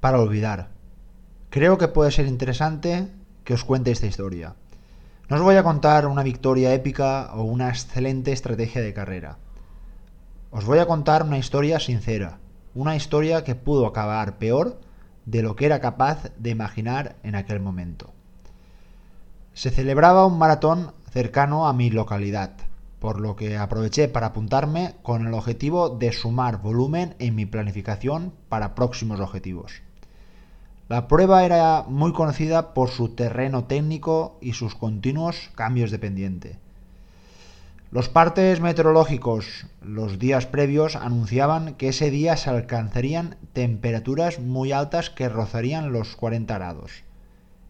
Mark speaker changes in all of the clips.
Speaker 1: para olvidar. Creo que puede ser interesante que os cuente esta historia. No os voy a contar una victoria épica o una excelente estrategia de carrera. Os voy a contar una historia sincera, una historia que pudo acabar peor de lo que era capaz de imaginar en aquel momento. Se celebraba un maratón cercano a mi localidad, por lo que aproveché para apuntarme con el objetivo de sumar volumen en mi planificación para próximos objetivos. La prueba era muy conocida por su terreno técnico y sus continuos cambios de pendiente. Los partes meteorológicos los días previos anunciaban que ese día se alcanzarían temperaturas muy altas que rozarían los 40 grados.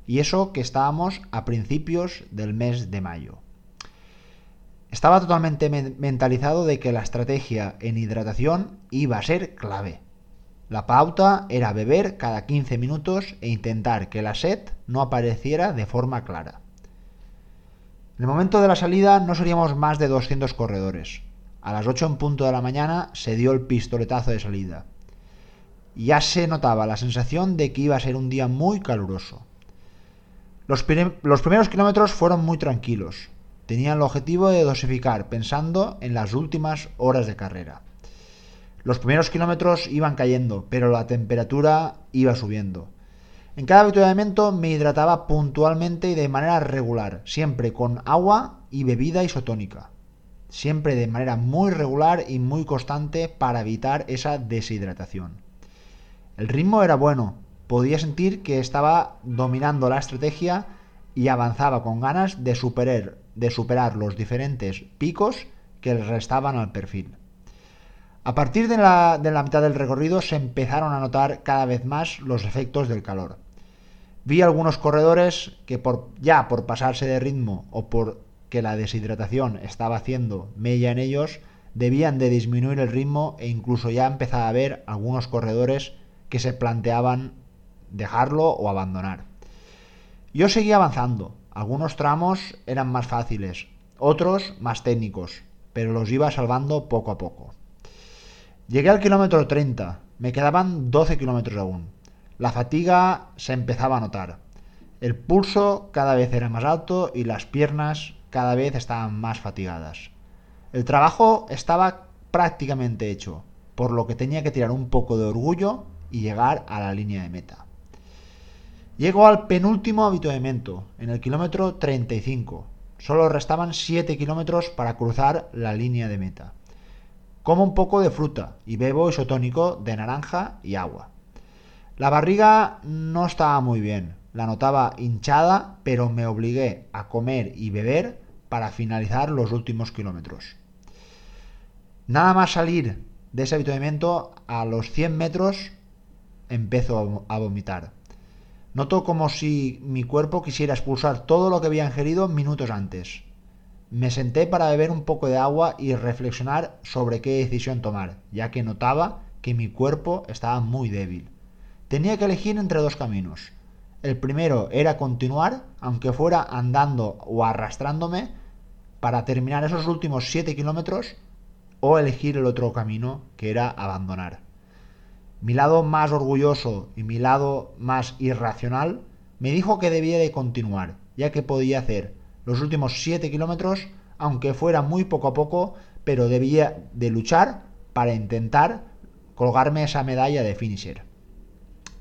Speaker 1: Y eso que estábamos a principios del mes de mayo. Estaba totalmente mentalizado de que la estrategia en hidratación iba a ser clave. La pauta era beber cada 15 minutos e intentar que la sed no apareciera de forma clara. En el momento de la salida no seríamos más de 200 corredores. A las 8 en punto de la mañana se dio el pistoletazo de salida. Ya se notaba la sensación de que iba a ser un día muy caluroso. Los, los primeros kilómetros fueron muy tranquilos. Tenían el objetivo de dosificar pensando en las últimas horas de carrera. Los primeros kilómetros iban cayendo, pero la temperatura iba subiendo. En cada avituallamiento me hidrataba puntualmente y de manera regular, siempre con agua y bebida isotónica. Siempre de manera muy regular y muy constante para evitar esa deshidratación. El ritmo era bueno, podía sentir que estaba dominando la estrategia y avanzaba con ganas de superar, de superar los diferentes picos que restaban al perfil. A partir de la, de la mitad del recorrido se empezaron a notar cada vez más los efectos del calor Vi algunos corredores que por, ya por pasarse de ritmo o por que la deshidratación estaba haciendo mella en ellos, debían de disminuir el ritmo e incluso ya empezaba a ver algunos corredores que se planteaban dejarlo o abandonar. Yo seguía avanzando, algunos tramos eran más fáciles, otros más técnicos, pero los iba salvando poco a poco. Llegué al kilómetro 30, me quedaban 12 kilómetros aún. La fatiga se empezaba a notar. El pulso cada vez era más alto y las piernas cada vez estaban más fatigadas. El trabajo estaba prácticamente hecho, por lo que tenía que tirar un poco de orgullo y llegar a la línea de meta. Llego al penúltimo avituallamiento, en el kilómetro 35. Solo restaban 7 kilómetros para cruzar la línea de meta. Como un poco de fruta y bebo isotónico de naranja y agua. La barriga no estaba muy bien, la notaba hinchada, pero me obligué a comer y beber para finalizar los últimos kilómetros. Nada más salir de ese avituallamiento, a los 100 metros empezó a vomitar. Noto como si mi cuerpo quisiera expulsar todo lo que había ingerido minutos antes. Me senté para beber un poco de agua y reflexionar sobre qué decisión tomar, ya que notaba que mi cuerpo estaba muy débil. Tenía que elegir entre dos caminos. El primero era continuar, aunque fuera andando o arrastrándome, para terminar esos últimos 7 kilómetros, o elegir el otro camino, que era abandonar. Mi lado más orgulloso y mi lado más irracional me dijo que debía de continuar, ya que podía hacer los últimos 7 kilómetros, aunque fuera muy poco a poco, pero debía de luchar para intentar colgarme esa medalla de finisher.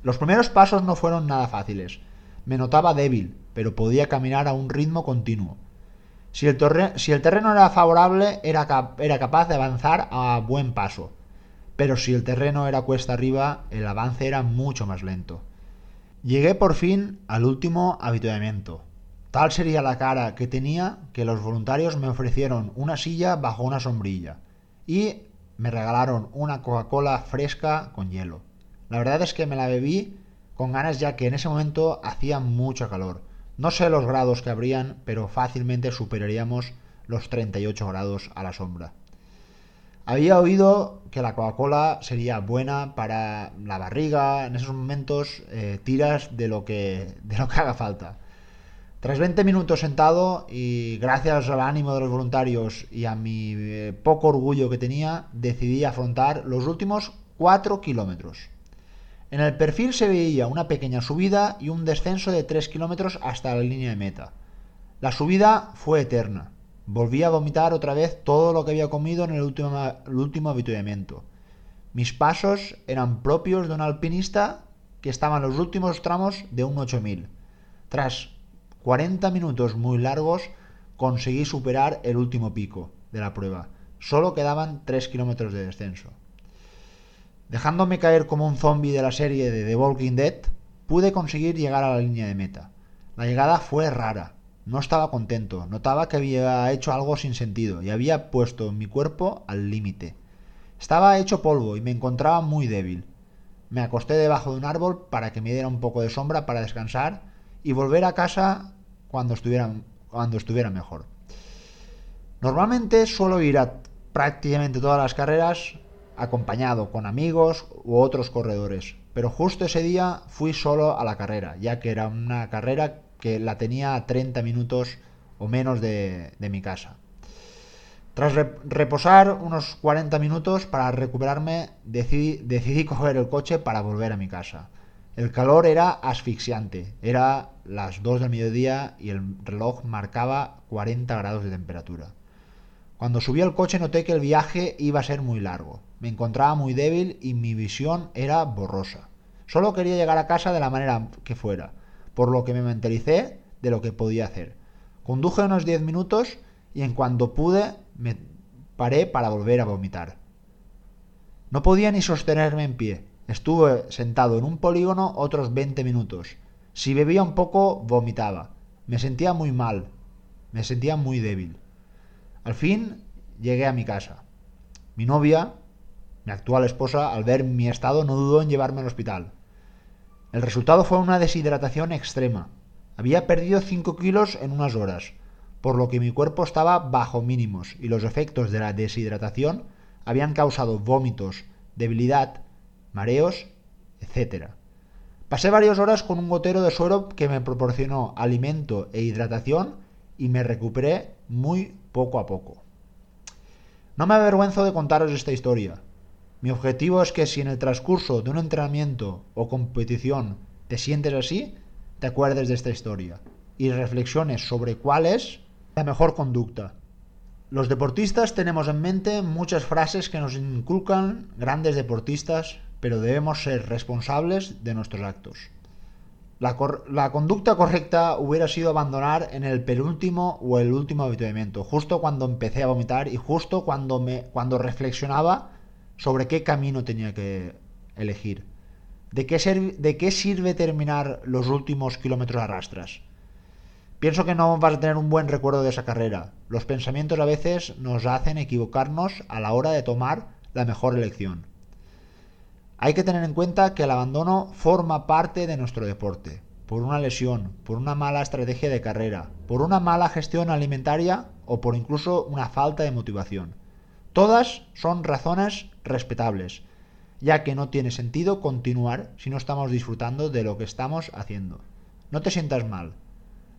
Speaker 1: Los primeros pasos no fueron nada fáciles. Me notaba débil, pero podía caminar a un ritmo continuo. Si el, terreno era favorable, era, era capaz de avanzar a buen paso. Pero si el terreno era cuesta arriba, el avance era mucho más lento. Llegué por fin al último avituallamiento. Tal sería la cara que tenía que los voluntarios me ofrecieron una silla bajo una sombrilla y me regalaron una Coca-Cola fresca con hielo. La verdad es que me la bebí con ganas ya que en ese momento hacía mucho calor. No sé los grados que habrían, pero fácilmente superaríamos los 38 grados a la sombra. Había oído que la Coca-Cola sería buena para la barriga, en esos momentos eh, tiras de lo, que, de lo que haga falta. Tras 20 minutos sentado y gracias al ánimo de los voluntarios y a mi eh, poco orgullo que tenía, decidí afrontar los últimos 4 kilómetros. En el perfil se veía una pequeña subida y un descenso de 3 kilómetros hasta la línea de meta. La subida fue eterna. Volví a vomitar otra vez todo lo que había comido en el último, el. Mis pasos eran propios de un alpinista que estaba en los últimos tramos de un 8000. Tras 40 minutos muy largos conseguí superar el último pico de la prueba. Solo quedaban 3 kilómetros de descenso. Dejándome caer como un zombie de la serie de The Walking Dead, pude conseguir llegar a la línea de meta. La llegada fue rara. No estaba contento, notaba que había hecho algo sin sentido y había puesto mi cuerpo al límite. Estaba hecho polvo y me encontraba muy débil. Me acosté debajo de un árbol para que me diera un poco de sombra para descansar y volver a casa cuando estuviera, cuando estuviera mejor. Normalmente suelo ir a prácticamente todas las carreras acompañado con amigos u otros corredores. Pero justo ese día fui solo a la carrera, ya que era una carrera que la tenía a 30 minutos o menos de, mi casa. Tras reposar unos 40 minutos para recuperarme, decidí, decidí coger el coche para volver a mi casa. El calor era asfixiante, era las 2 del mediodía y el reloj marcaba 40 grados de temperatura. Cuando subí al coche noté que el viaje iba a ser muy largo. Me encontraba muy débil y mi visión era borrosa. Solo quería llegar a casa de la manera que fuera, por lo que me mentalicé de lo que podía hacer. Conduje unos 10 minutos y en cuanto pude me paré para volver a vomitar. No podía ni sostenerme en pie. Estuve sentado en un polígono otros 20 minutos. Si bebía un poco, vomitaba. Me sentía muy mal. Me sentía muy débil. Al fin llegué a mi casa. Mi novia, mi actual esposa, al ver mi estado no dudó en llevarme al hospital. El resultado fue una deshidratación extrema. Había perdido 5 kilos en unas horas, por lo que mi cuerpo estaba bajo mínimos y los efectos de la deshidratación habían causado vómitos, debilidad, mareos, etc. Pasé varias horas con un gotero de suero que me proporcionó alimento e hidratación y me recuperé muy poco a poco. No me avergüenzo de contaros esta historia. Mi objetivo es que si en el transcurso de un entrenamiento o competición te sientes así, te acuerdes de esta historia y reflexiones sobre cuál es la mejor conducta. Los deportistas tenemos en mente muchas frases que nos inculcan grandes deportistas, pero debemos ser responsables de nuestros actos. La, conducta correcta hubiera sido abandonar en el penúltimo o el último avituallamiento, justo cuando empecé a vomitar y justo cuando, cuando reflexionaba sobre qué camino tenía que elegir. ¿De qué, ¿De qué sirve terminar los últimos kilómetros a rastras? Pienso que no vas a tener un buen recuerdo de esa carrera. Los pensamientos a veces nos hacen equivocarnos a la hora de tomar la mejor elección. Hay que tener en cuenta que el abandono forma parte de nuestro deporte, por una lesión, por una mala estrategia de carrera, por una mala gestión alimentaria o por incluso una falta de motivación. Todas son razones respetables, ya que no tiene sentido continuar si no estamos disfrutando de lo que estamos haciendo. No te sientas mal.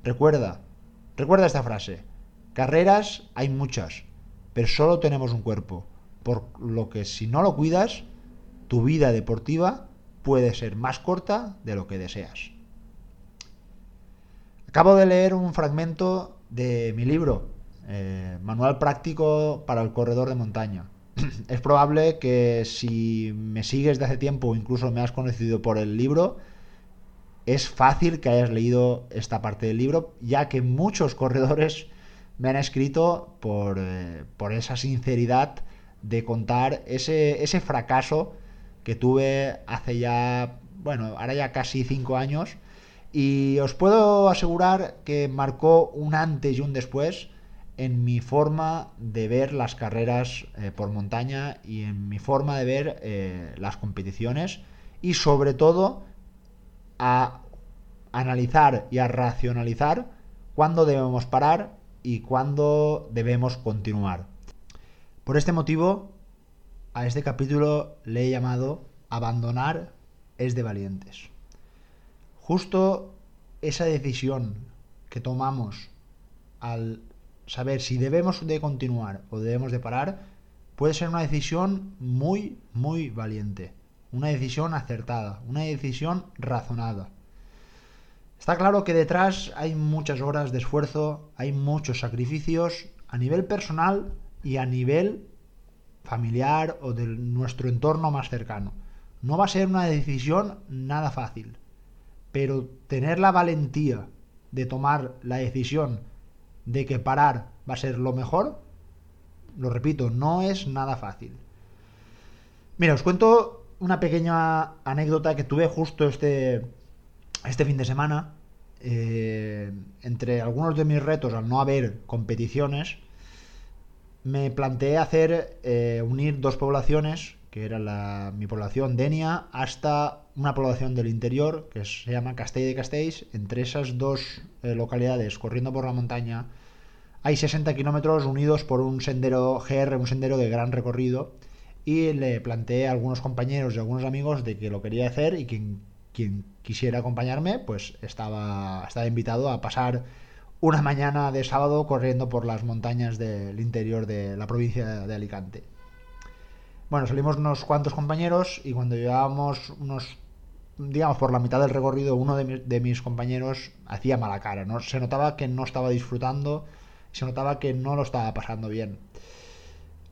Speaker 1: Recuerda, recuerda esta frase. Carreras hay muchas, pero solo tenemos un cuerpo, por lo que si no lo cuidas, tu vida deportiva puede ser más corta de lo que deseas. Acabo de leer un fragmento de mi libro, eh, Manual Práctico para el Corredor de Montaña. es probable que si me sigues de hace tiempo o incluso me has conocido por el libro, es fácil que hayas leído esta parte del libro, ya que muchos corredores me han escrito por, eh, por esa sinceridad de contar ese, ese fracaso que tuve hace ya, bueno, ahora ya casi cinco años. Y os puedo asegurar que marcó un antes y un después en mi forma de ver las carreras eh, por montaña y en mi forma de ver eh, las competiciones y sobre todo a analizar y a racionalizar cuándo debemos parar y cuándo debemos continuar. Por este motivo a este capítulo le he llamado Abandonar es de valientes. Justo esa decisión que tomamos al saber si debemos de continuar o debemos de parar puede ser una decisión muy, muy valiente. una decisión acertada, una decisión razonada. Está claro que detrás hay muchas horas de esfuerzo, hay muchos sacrificios a nivel personal y a nivel familiar o de nuestro entorno más cercano. No va a ser una decisión nada fácil, pero tener la valentía de tomar la decisión de que parar va a ser lo mejor, lo repito, no es nada fácil. Mira, os cuento una pequeña anécdota que tuve justo este, este fin de semana. Eh, entre algunos de mis retos, al no haber competiciones, me planteé hacer eh, unir dos poblaciones, que era la, mi población Denia, hasta una población del interior, que se llama Castell de Castells. Entre esas dos eh, localidades, corriendo por la montaña, hay 60 kilómetros unidos por un sendero GR, un sendero de gran recorrido. Y le planteé a algunos compañeros y algunos amigos de que lo quería hacer y quien, quien quisiera acompañarme, pues estaba, estaba invitado a pasar una mañana de sábado corriendo por las montañas del interior de la provincia de Alicante. Bueno, salimos unos cuantos compañeros y cuando llevábamos unos, digamos, por la mitad del recorrido, uno de, mis compañeros hacía mala cara, ¿no? Se notaba que no estaba disfrutando, se notaba que no lo estaba pasando bien.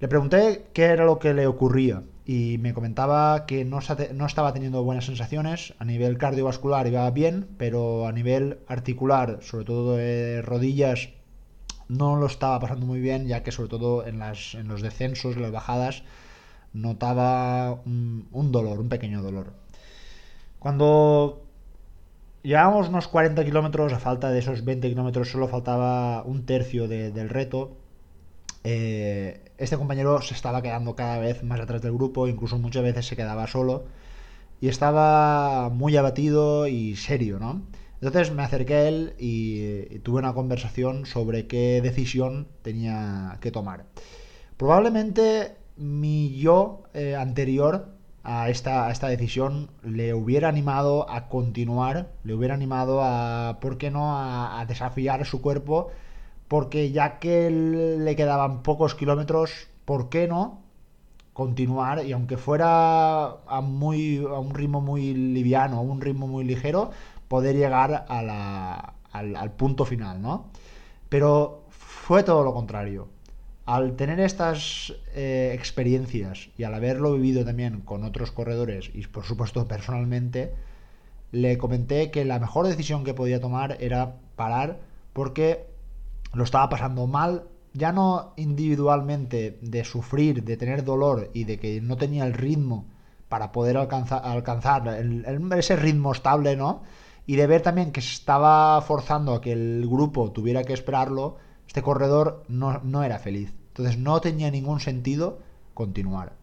Speaker 1: Le pregunté qué era lo que le ocurría y me comentaba que no, no, estaba teniendo buenas sensaciones. A nivel cardiovascular iba bien, pero a nivel articular, sobre todo de rodillas, no lo estaba pasando muy bien, ya que sobre todo en, las, en los descensos, las bajadas, notaba un, dolor, un pequeño dolor. Cuando llevábamos unos 40 kilómetros, a falta de esos 20 kilómetros solo faltaba un tercio del reto, eh, este compañero se estaba quedando cada vez más atrás del grupo, incluso muchas veces se quedaba solo y estaba muy abatido y serio, ¿no? Entonces me acerqué a él y, tuve una conversación sobre qué decisión tenía que tomar. Probablemente mi yo eh, anterior a esta, esta decisión le hubiera animado a continuar, le hubiera animado a, ¿por qué no?, a, a desafiar su cuerpo porque ya que le quedaban pocos kilómetros, ¿por qué no continuar? Y aunque fuera a, muy, a un ritmo muy liviano, a un ritmo muy ligero, poder llegar al, punto final, ¿no? Pero fue todo lo contrario. Al tener estas eh, experiencias y al haberlo vivido también con otros corredores y por supuesto personalmente, le comenté que la mejor decisión que podía tomar era parar porque lo estaba pasando mal, ya no individualmente de sufrir, de tener dolor y de que no tenía el ritmo para poder alcanzar, alcanzar ese ritmo estable, ¿no? Y de ver también que se estaba forzando a que el grupo tuviera que esperarlo, este corredor no, no era feliz. Entonces no tenía ningún sentido continuar.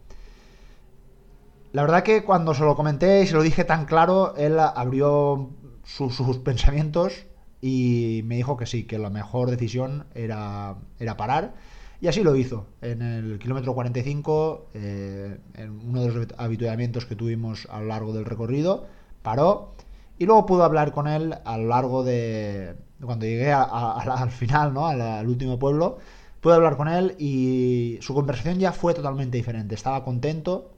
Speaker 1: La verdad que cuando se lo comenté y se lo dije tan claro, él abrió sus pensamientos y me dijo que sí, que la mejor decisión era, era parar. Y así lo hizo. En el kilómetro 45, eh, en uno de los habituamientos que tuvimos a lo largo del recorrido, paró y luego pudo hablar con él a lo largo de... Cuando llegué al final, ¿no? al último pueblo, pude hablar con él y su conversación ya fue totalmente diferente. Estaba contento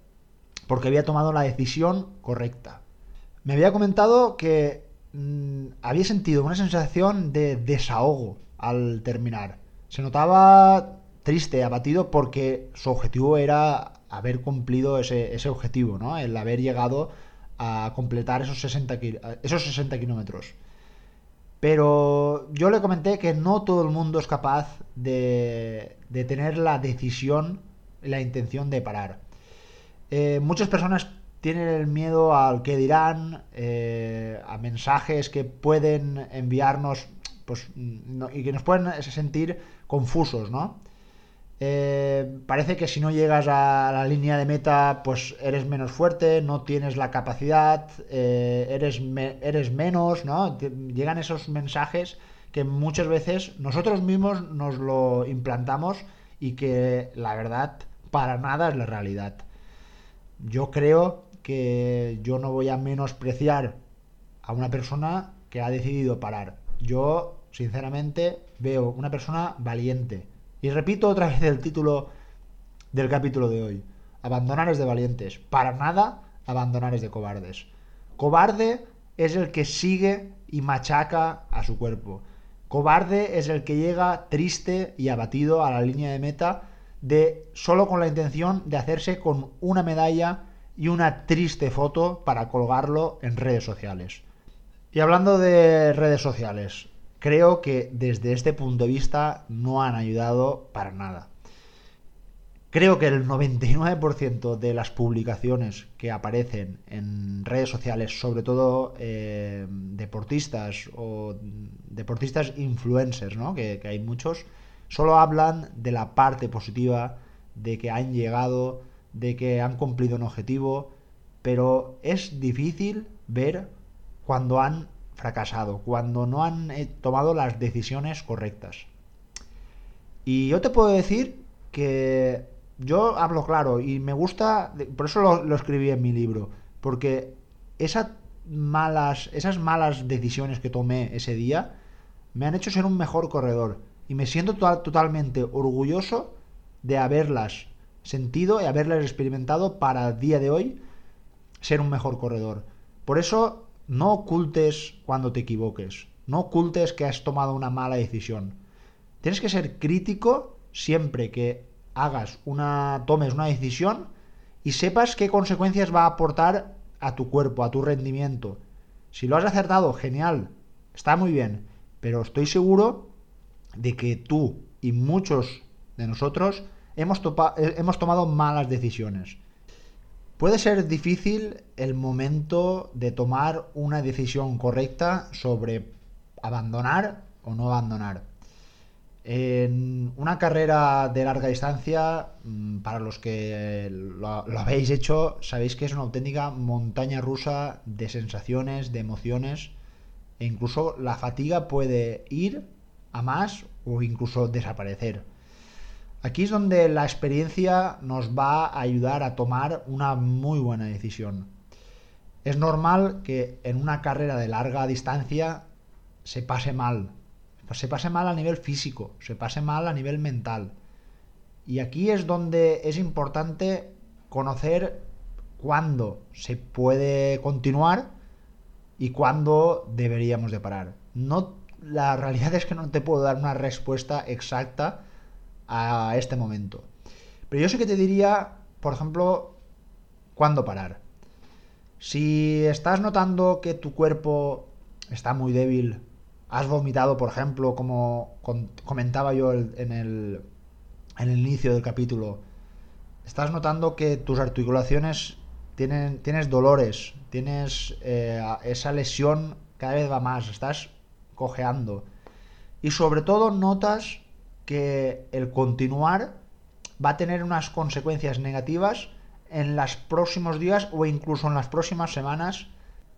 Speaker 1: porque había tomado la decisión correcta. Me había comentado que Mm, había sentido una sensación de desahogo al terminar. Se notaba triste, abatido, porque su objetivo era haber cumplido ese, objetivo, ¿no? El haber llegado a completar esos 60, esos 60 kilómetros. Pero yo le comenté que no todo el mundo es capaz de, tener la decisión, la intención de parar. Eh, muchas personas tienen el miedo al que dirán, eh, a mensajes que pueden enviarnos pues, y que nos pueden sentir confusos, ¿no? Eh, parece que si no llegas a la línea de meta, pues eres menos fuerte, no tienes la capacidad, eh, eres, eres menos, ¿no? Llegan esos mensajes que muchas veces nosotros mismos nos lo implantamos y que la verdad para nada es la realidad. Yo creo que yo no voy a menospreciar a una persona que ha decidido parar. Yo, sinceramente, veo una persona valiente. Y repito otra vez el título del capítulo de hoy. Abandonar es de valientes. Para nada abandonar es de cobardes. Cobarde es el que sigue y machaca a su cuerpo. Cobarde es el que llega triste y abatido a la línea de meta de solo con la intención de hacerse con una medalla y una triste foto para colgarlo en redes sociales. Y hablando de redes sociales, creo que desde este punto de vista no han ayudado para nada. Creo que el 99% de las publicaciones que aparecen en redes sociales, sobre todo eh, deportistas o deportistas influencers, ¿no? que, hay muchos, solo hablan de la parte positiva, de que han llegado, de que han cumplido un objetivo, pero es difícil ver cuando han fracasado, cuando no han eh, tomado las decisiones correctas. Y yo te puedo decir que yo hablo claro y me gusta, por eso lo, escribí en mi libro, porque esas malas, esas malas decisiones que tomé ese día me han hecho ser un mejor corredor y me siento totalmente orgulloso de haberlas sentido y haberlas experimentado para el día de hoy ser un mejor corredor. Por eso no ocultes cuando te equivoques, no ocultes que has tomado una mala decisión. Tienes que ser crítico siempre que hagas una, tomes una decisión y sepas qué consecuencias va a aportar a tu cuerpo, a tu rendimiento. Si lo has acertado, genial, está muy bien, pero estoy seguro de que tú y muchos de nosotros hemos, eh, hemos tomado malas decisiones. Puede ser difícil el momento de tomar una decisión correcta sobre abandonar o no abandonar. En una carrera de larga distancia, mm, para los que lo, habéis hecho, sabéis que es una auténtica montaña rusa de sensaciones, de emociones, e incluso la fatiga puede ir a más o incluso desaparecer. Aquí es donde la experiencia nos va a ayudar a tomar una muy buena decisión. Es normal que en una carrera de larga distancia se pase mal, se pase mal a nivel físico, se pase mal a nivel mental. Y aquí es donde es importante conocer cuándo se puede continuar y cuándo deberíamos de parar. No, la realidad es que no te puedo dar una respuesta exacta a este momento. Pero yo sé que te diría, por ejemplo, cuándo parar. Si estás notando que tu cuerpo está muy débil has vomitado, por ejemplo, como comentaba yo en el, en el inicio del capítulo, estás notando que tus articulaciones tienen, tienes dolores, tienes eh, esa lesión cada vez va más, estás cojeando. Y sobre todo notas que el continuar va a tener unas consecuencias negativas en los próximos días o incluso en las próximas semanas.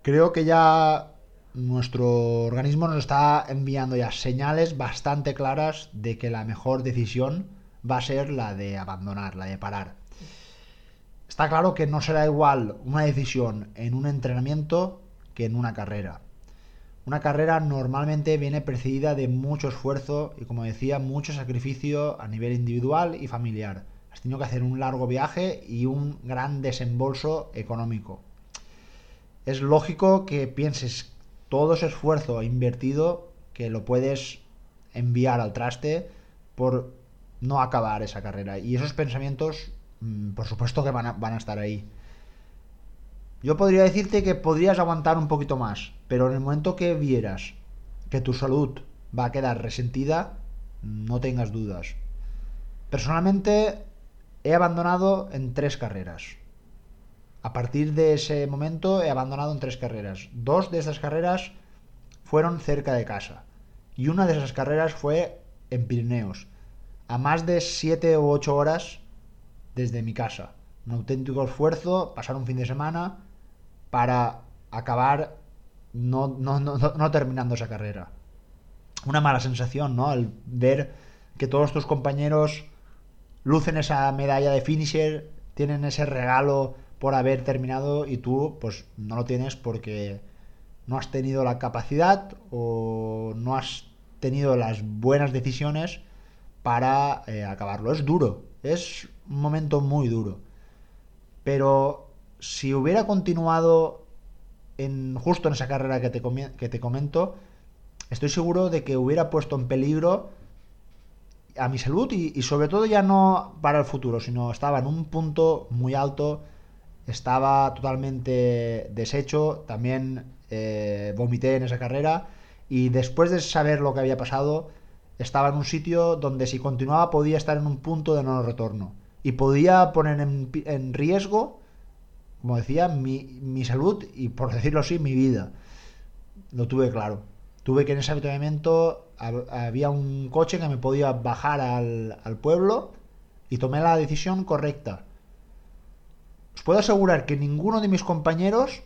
Speaker 1: Creo que ya nuestro organismo nos está enviando ya señales bastante claras de que la mejor decisión va a ser la de abandonar, la de parar. Está claro que no será igual una decisión en un entrenamiento que en una carrera. Una carrera normalmente viene precedida de mucho esfuerzo y, como decía, mucho sacrificio a nivel individual y familiar. Has tenido que hacer un largo viaje y un gran desembolso económico. Es lógico que pienses todo ese esfuerzo invertido que lo puedes enviar al traste por no acabar esa carrera. Y esos pensamientos, mm, por supuesto que van a, van a estar ahí. Yo podría decirte que podrías aguantar un poquito más, pero en el momento que vieras que tu salud va a quedar resentida, no tengas dudas. Personalmente he abandonado en tres carreras. A partir de ese momento he abandonado en tres carreras. Dos de esas carreras fueron cerca de casa. Y una de esas carreras fue en Pirineos, a más de siete u ocho horas desde mi casa. Un auténtico esfuerzo, pasar un fin de semana para acabar no, no, no, no terminando esa carrera. Una mala sensación, ¿no? Al ver que todos tus compañeros lucen esa medalla de finisher, tienen ese regalo por haber terminado y tú pues no lo tienes porque no has tenido la capacidad o no has tenido las buenas decisiones para eh, acabarlo. Es duro, es un momento muy duro. Pero si hubiera continuado en, justo en esa carrera que te, que te comento, estoy seguro de que hubiera puesto en peligro a mi salud y, sobre todo ya no para el futuro, sino estaba en un punto muy alto, estaba totalmente deshecho, también eh, vomité en esa carrera y después de saber lo que había pasado, estaba en un sitio donde si continuaba podía estar en un punto de no retorno y podía poner en, riesgo, como decía, mi, salud y por decirlo así, mi vida. Lo tuve claro. Tuve que en ese avituallamiento había un coche que me podía bajar al, pueblo y tomé la decisión correcta. Os puedo asegurar que ninguno de mis compañeros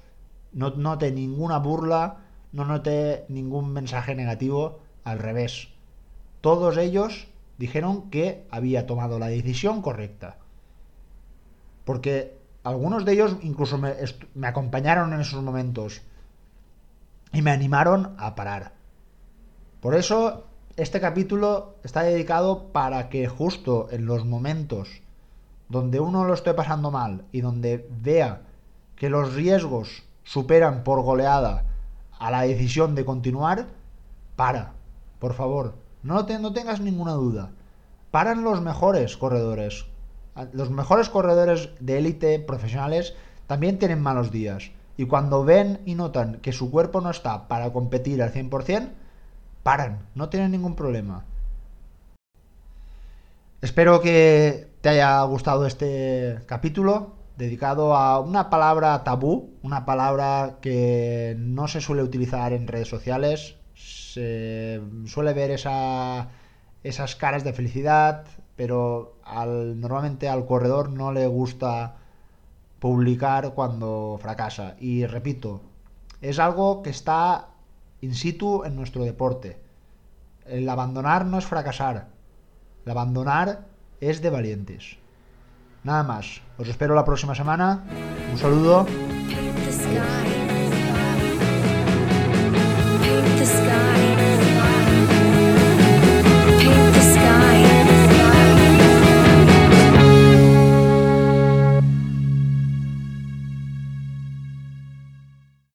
Speaker 1: no noté ninguna burla, no noté ningún mensaje negativo, al revés. Todos ellos dijeron que había tomado la decisión correcta. Porque algunos de ellos incluso me, acompañaron en esos momentos y me animaron a parar. Por eso este capítulo está dedicado para que justo en los momentos donde uno lo esté pasando mal y donde vea que los riesgos superan por goleada a la decisión de continuar, para, por favor, no, no tengas ninguna duda. Paran los mejores corredores. Los mejores corredores de élite profesionales también tienen malos días. Y cuando ven y notan que su cuerpo no está para competir al 100%, paran, no tienen ningún problema. Espero que te haya gustado este capítulo dedicado a una palabra tabú, una palabra que no se suele utilizar en redes sociales. Se suele ver esa, esas caras de felicidad, pero al, normalmente al corredor no le gusta publicar cuando fracasa. Y repito, es algo que está in situ en nuestro deporte. El abandonar no es fracasar. El abandonar es de valientes. Nada más. Os espero la próxima semana. Un saludo.